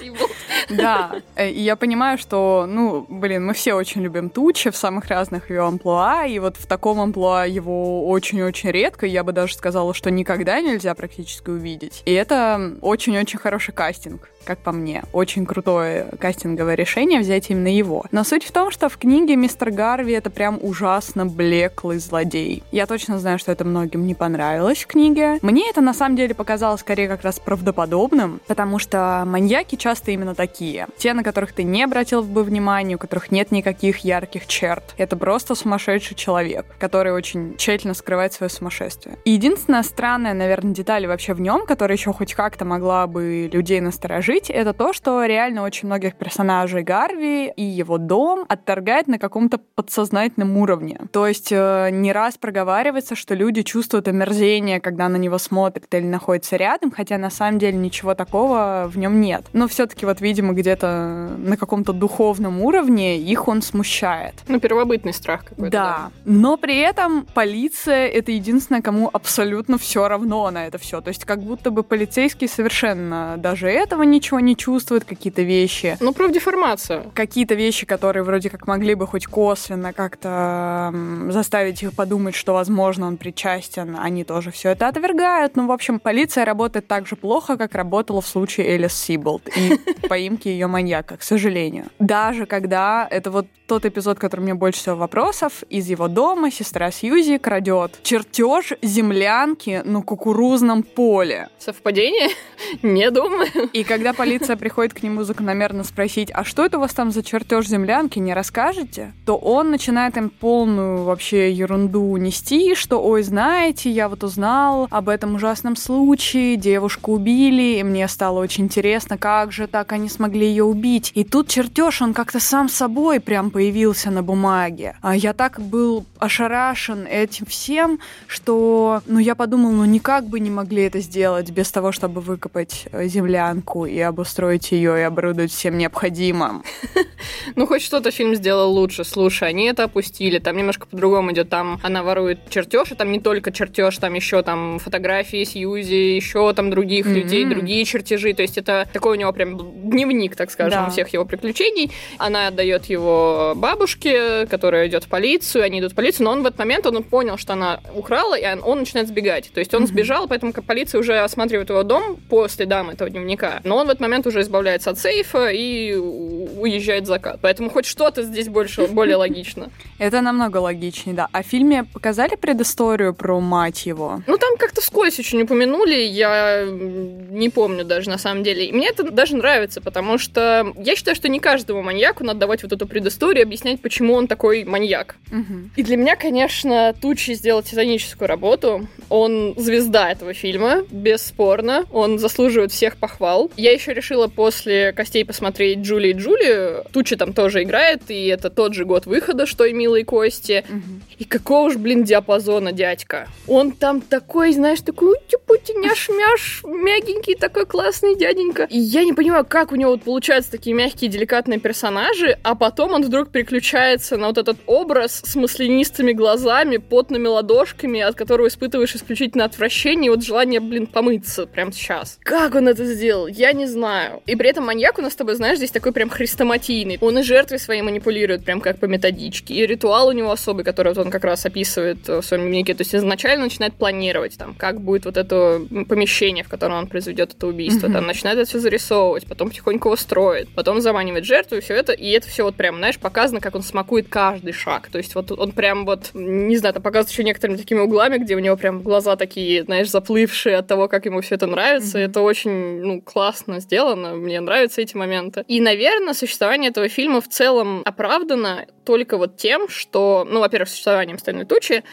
Да, э, и я понимаю, что, ну, блин, мы все очень любим Тучи в самых разных ее амплуа, и вот в таком амплуа его очень-очень редко, я бы даже сказала, что никогда нельзя практически увидеть. И это очень-очень хороший кастинг как по мне. Очень крутое кастинговое решение взять именно его. Но суть в том, что в книге мистер Гарви это прям ужасно блеклый злодей. Я точно знаю, что это многим не понравилось в книге. Мне это на самом деле показалось скорее как раз правдоподобным, потому что маньяки часто именно такие. Те, на которых ты не обратил бы внимания, у которых нет никаких ярких черт. Это просто сумасшедший человек, который очень тщательно скрывает свое сумасшествие. И единственная странная, наверное, деталь вообще в нем, которая еще хоть как-то могла бы людей насторожить, открыть, это то, что реально очень многих персонажей Гарви и его дом отторгает на каком-то подсознательном уровне. То есть э, не раз проговаривается, что люди чувствуют омерзение, когда на него смотрят или находятся рядом, хотя на самом деле ничего такого в нем нет. Но все-таки вот, видимо, где-то на каком-то духовном уровне их он смущает.
Ну, первобытный страх какой-то.
Да. да. Но при этом полиция — это единственное, кому абсолютно все равно на это все. То есть как будто бы полицейские совершенно даже этого не ничего не чувствует, какие-то вещи.
Ну, про деформацию.
Какие-то вещи, которые вроде как могли бы хоть косвенно как-то заставить их подумать, что, возможно, он причастен, они тоже все это отвергают. Ну, в общем, полиция работает так же плохо, как работала в случае Элис Сиболт и поимки ее маньяка, к сожалению. Даже когда это вот тот эпизод, который мне больше всего вопросов, из его дома сестра Сьюзи крадет чертеж землянки на кукурузном поле.
Совпадение? Не думаю.
И когда полиция приходит к нему закономерно спросить, а что это у вас там за чертеж землянки, не расскажете? То он начинает им полную вообще ерунду нести, что, ой, знаете, я вот узнал об этом ужасном случае, девушку убили, и мне стало очень интересно, как же так они смогли ее убить. И тут чертеж, он как-то сам собой прям появился на бумаге. А я так был ошарашен этим всем, что, ну, я подумал, ну, никак бы не могли это сделать без того, чтобы выкопать э, землянку и обустроить ее и оборудовать всем необходимым.
Ну, хоть что-то фильм сделал лучше. Слушай, они это опустили. Там немножко по-другому идет. Там она ворует чертеж, и там не только чертеж, там еще там фотографии Сьюзи, еще там других mm-hmm. людей, другие чертежи. То есть это такой у него прям дневник, так скажем, да. всех его приключений. Она отдает его бабушке, которая идет в полицию, они идут в полицию, но он в этот момент он понял, что она украла, и он, начинает сбегать. То есть он mm-hmm. сбежал, поэтому полиция уже осматривает его дом по следам этого дневника. Но он в этот момент уже избавляется от сейфа и уезжает закат. Поэтому хоть что-то здесь больше, более логично.
Это намного логичнее, да. А в фильме показали предысторию про мать его?
Ну, там как-то вскользь очень упомянули, я не помню даже на самом деле. И мне это даже нравится, потому что я считаю, что не каждому маньяку надо давать вот эту предысторию, объяснять, почему он такой маньяк. Угу. И для меня, конечно, Тучи сделал титаническую работу. Он звезда этого фильма, бесспорно. Он заслуживает всех похвал. Я еще решила после «Костей» посмотреть Джули и Джули. Тучи там тоже играет, и это тот же год выхода, что и «Милые кости». Угу. И какого ж, блин, диапазона дядька. Он там такой, знаешь, такой ути-пути, няш-мяш, мягенький такой классный дяденька. И я не понимаю, как у него вот получаются такие мягкие, деликатные персонажи, а потом он вдруг переключается на вот этот образ с маслянистыми глазами, потными ладошками, от которого испытываешь исключительно отвращение и вот желание, блин, помыться прямо сейчас. Как он это сделал? Я не знаю. И при этом маньяк у нас с тобой, знаешь, здесь такой прям хрестоматийный. Он и жертвой своей манипулирует прям как по методичке. И ритуал у него особый, который вот он как раз описывает в своем дневнике. То есть изначально начинает планировать, там, как будет вот это помещение, в котором он произведет это убийство. Mm-hmm. Там начинает это все зарисовывать, потом потихоньку его строит, потом заманивает жертву и все это. И это все вот прям, знаешь, показано, как он смакует каждый шаг. То есть вот он прям вот, не знаю, там показывает еще некоторыми такими углами, где у него прям глаза такие, знаешь, заплывшие от того, как ему все это нравится. Mm-hmm. Это очень, ну, классно сделано. Мне нравятся эти моменты. И, наверное, существование этого фильма в целом оправдано только вот тем, что, ну, во-первых, существованием «Стальной тучи»,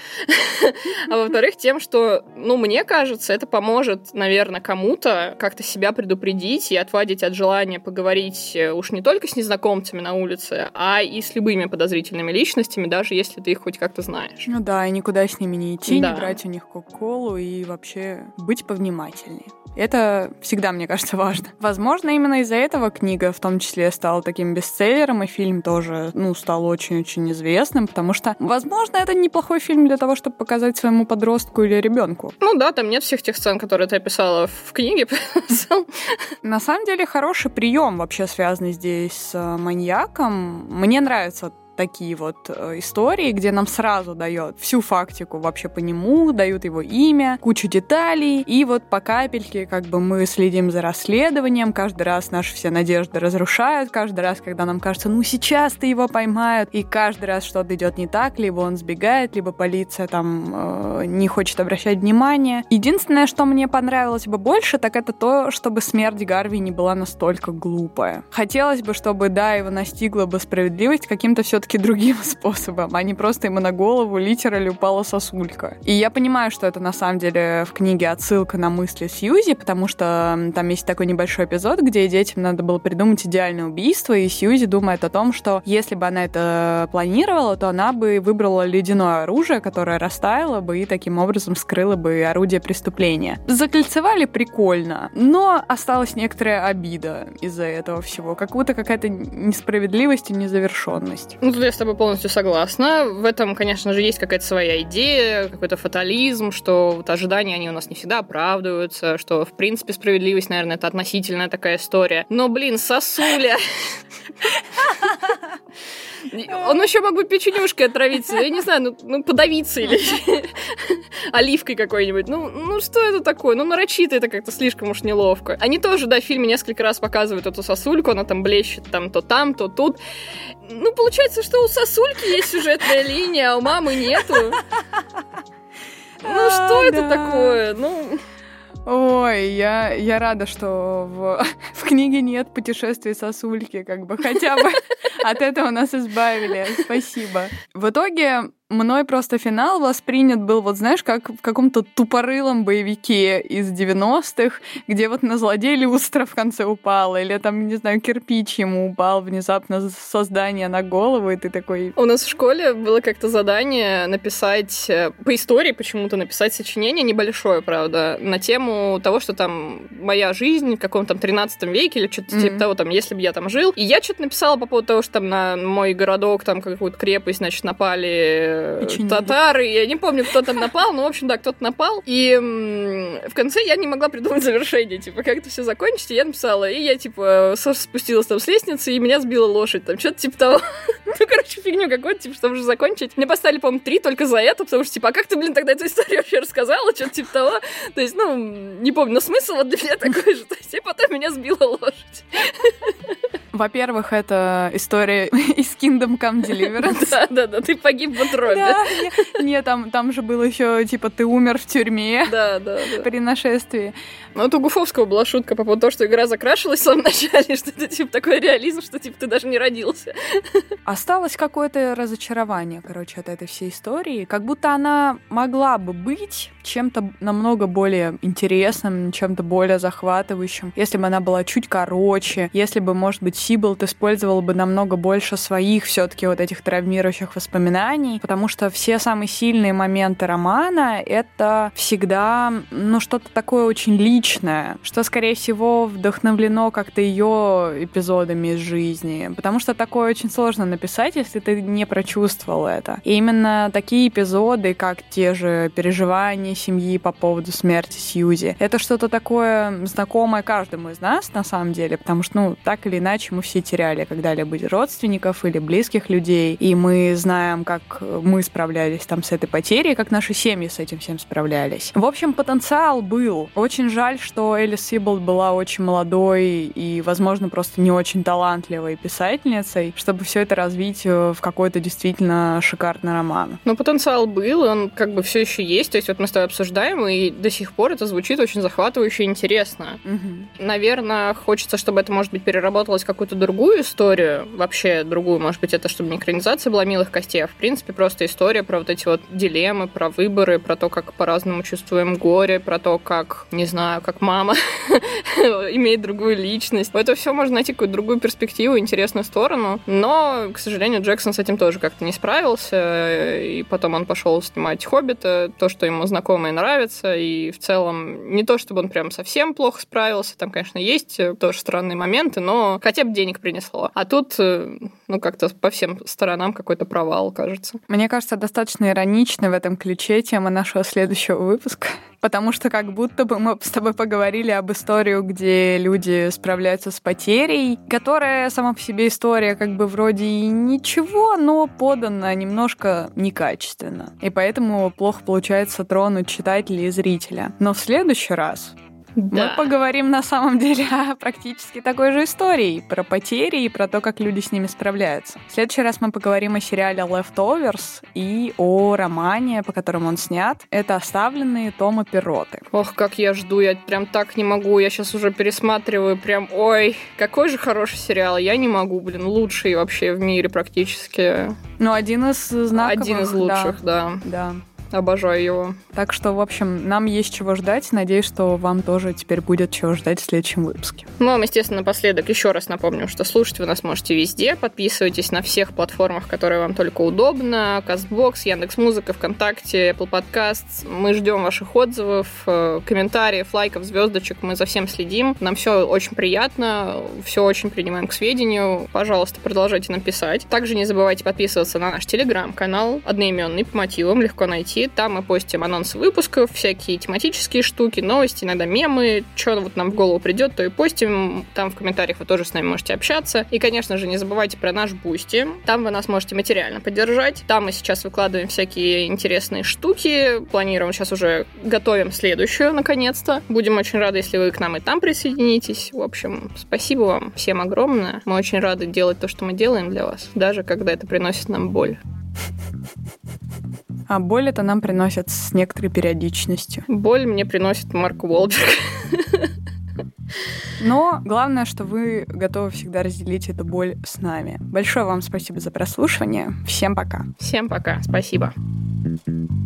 а во-вторых, тем, что, ну, мне кажется, это поможет, наверное, кому-то как-то себя предупредить и отвадить от желания поговорить э, уж не только с незнакомцами на улице, а и с любыми подозрительными личностями, даже если ты их хоть как-то знаешь.
Ну да, и никуда с ними не идти, да. не брать у них кока-колу и вообще быть повнимательнее. Это всегда, мне кажется, важно. Возможно, именно из-за этого книга в том числе стала таким бестселлером, и фильм тоже, ну, стал очень-очень известным, потому что, возможно, это неплохой фильм для того, чтобы показать своему подростку или ребенку.
Ну да, там нет всех тех сцен, которые ты описала в книге.
На самом деле, хороший прием вообще связанный здесь с маньяком. Мне нравится такие вот э, истории, где нам сразу дает всю фактику вообще по нему, дают его имя, кучу деталей, и вот по капельке как бы мы следим за расследованием, каждый раз наши все надежды разрушают, каждый раз, когда нам кажется, ну сейчас-то его поймают, и каждый раз что-то идет не так, либо он сбегает, либо полиция там э, не хочет обращать внимание. Единственное, что мне понравилось бы больше, так это то, чтобы смерть Гарви не была настолько глупая. Хотелось бы, чтобы, да, его настигла бы справедливость каким-то все все-таки другим способом, а не просто ему на голову литерали упала сосулька. И я понимаю, что это на самом деле в книге отсылка на мысли Сьюзи, потому что там есть такой небольшой эпизод, где детям надо было придумать идеальное убийство, и Сьюзи думает о том, что если бы она это планировала, то она бы выбрала ледяное оружие, которое растаяло бы и таким образом скрыло бы орудие преступления. Закольцевали прикольно, но осталась некоторая обида из-за этого всего, как будто какая-то несправедливость и незавершенность.
Ну, тут я с тобой полностью согласна. В этом, конечно же, есть какая-то своя идея, какой-то фатализм, что вот ожидания, они у нас не всегда оправдываются, что, в принципе, справедливость, наверное, это относительная такая история. Но, блин, сосуля! Он еще мог бы печенюшкой отравиться, я не знаю, ну, ну подавиться или оливкой какой-нибудь. Ну, ну что это такое? Ну нарочито это как-то слишком уж неловко. Они тоже, да, в фильме несколько раз показывают эту сосульку, она там блещет там то там, то тут. Ну, получается, что у сосульки есть сюжетная линия, а у мамы нету. Ну, что это такое? Ну...
Ой, я, я рада, что в, в книге нет путешествий сосульки, как бы хотя бы от этого нас избавили. Спасибо. В итоге мной просто финал воспринят был, вот знаешь, как в каком-то тупорылом боевике из 90-х, где вот на злодея люстра в конце упала, или там, не знаю, кирпич ему упал внезапно со здания на голову, и ты такой...
У нас в школе было как-то задание написать, э, по истории почему-то написать сочинение, небольшое, правда, на тему того, что там моя жизнь в каком-то там 13 веке или что-то mm-hmm. типа того, там, если бы я там жил. И я что-то написала по поводу того, что там на мой городок, там какую-то крепость, значит, напали Печенеги. татары. Я не помню, кто там напал, но, в общем, да, кто-то напал. И в конце я не могла придумать завершение, типа, как это все закончить. И я написала, и я, типа, спустилась там с лестницы, и меня сбила лошадь, там, что-то типа того. ну, короче, фигню какую-то, типа, чтобы уже закончить. Мне поставили, по-моему, три только за это, потому что, типа, а как ты, блин, тогда эту историю вообще рассказала, что-то типа того. То есть, ну, не помню, но смысл вот для меня такой же. То есть, и потом меня сбила лошадь.
Во-первых, это история из Kingdom Come Deliverance.
Да, да, да, ты погиб в утробе. Да,
не, там, там же было еще, типа, ты умер в тюрьме.
Да, да,
да. При нашествии.
Ну, вот у Гуфовского была шутка по поводу того, что игра закрашилась в самом начале, что это, типа, такой реализм, что, типа, ты даже не родился.
Осталось какое-то разочарование, короче, от этой всей истории. Как будто она могла бы быть чем-то намного более интересным, чем-то более захватывающим, если бы она была чуть короче, если бы, может быть, Сибилд использовал бы намного больше своих все-таки вот этих травмирующих воспоминаний, потому что все самые сильные моменты романа — это всегда, ну, что-то такое очень личное, что, скорее всего, вдохновлено как-то ее эпизодами из жизни, потому что такое очень сложно написать, если ты не прочувствовал это. И именно такие эпизоды, как те же переживания семьи по поводу смерти Сьюзи, это что-то такое знакомое каждому из нас, на самом деле, потому что, ну, так или иначе, мы все теряли когда-либо родственников или близких людей, и мы знаем, как мы справлялись там с этой потерей, как наши семьи с этим всем справлялись. В общем, потенциал был. Очень жаль, что Элис Сиболд была очень молодой и, возможно, просто не очень талантливой писательницей, чтобы все это развить э, в какой-то действительно шикарный роман.
Но потенциал был, он как бы все еще есть. То есть вот мы с тобой обсуждаем, и до сих пор это звучит очень захватывающе и интересно. Угу. Наверное, хочется, чтобы это, может быть, переработалось как какую-то другую историю, вообще другую, может быть, это чтобы не экранизация была «Милых костей», а в принципе просто история про вот эти вот дилеммы, про выборы, про то, как по-разному чувствуем горе, про то, как, не знаю, как мама имеет другую личность. Это все можно найти какую-то другую перспективу, интересную сторону, но, к сожалению, Джексон с этим тоже как-то не справился, и потом он пошел снимать «Хоббита», то, что ему знакомо и нравится, и в целом не то, чтобы он прям совсем плохо справился, там, конечно, есть тоже странные моменты, но хотя бы денег принесло. А тут, э, ну, как-то по всем сторонам какой-то провал, кажется.
Мне кажется, достаточно ироничной в этом ключе тема нашего следующего выпуска потому что как будто бы мы с тобой поговорили об истории, где люди справляются с потерей, которая сама по себе история как бы вроде и ничего, но подана немножко некачественно. И поэтому плохо получается тронуть читателя и зрителя. Но в следующий раз да. Мы поговорим на самом деле о практически такой же истории, про потери и про то, как люди с ними справляются. В следующий раз мы поговорим о сериале Leftovers и о романе, по которому он снят. Это «Оставленные Тома Перроты».
Ох, как я жду, я прям так не могу. Я сейчас уже пересматриваю, прям, ой, какой же хороший сериал. Я не могу, блин, лучший вообще в мире практически.
Ну, один из знаковых.
Один из лучших, да.
Да. да.
Обожаю его.
Так что, в общем, нам есть чего ждать. Надеюсь, что вам тоже теперь будет чего ждать в следующем выпуске.
Ну, а, естественно, напоследок еще раз напомню, что слушать вы нас можете везде. Подписывайтесь на всех платформах, которые вам только удобно. Castbox, Яндекс.Музыка, ВКонтакте, Apple Podcasts. Мы ждем ваших отзывов, э, комментариев, лайков, звездочек. Мы за всем следим. Нам все очень приятно, все очень принимаем к сведению. Пожалуйста, продолжайте нам писать. Также не забывайте подписываться на наш телеграм-канал, одноименный, по мотивам, легко найти сети. Там мы постим анонсы выпусков, всякие тематические штуки, новости, иногда мемы. Что вот нам в голову придет, то и постим. Там в комментариях вы тоже с нами можете общаться. И, конечно же, не забывайте про наш Boosty. Там вы нас можете материально поддержать. Там мы сейчас выкладываем всякие интересные штуки. Планируем, сейчас уже готовим следующую, наконец-то. Будем очень рады, если вы к нам и там присоединитесь. В общем, спасибо вам всем огромное. Мы очень рады делать то, что мы делаем для вас, даже когда это приносит нам боль.
А боль это нам приносит с некоторой периодичностью.
Боль мне приносит Марк Уолберг.
Но главное, что вы готовы всегда разделить эту боль с нами. Большое вам спасибо за прослушивание. Всем пока.
Всем пока. Спасибо. thank you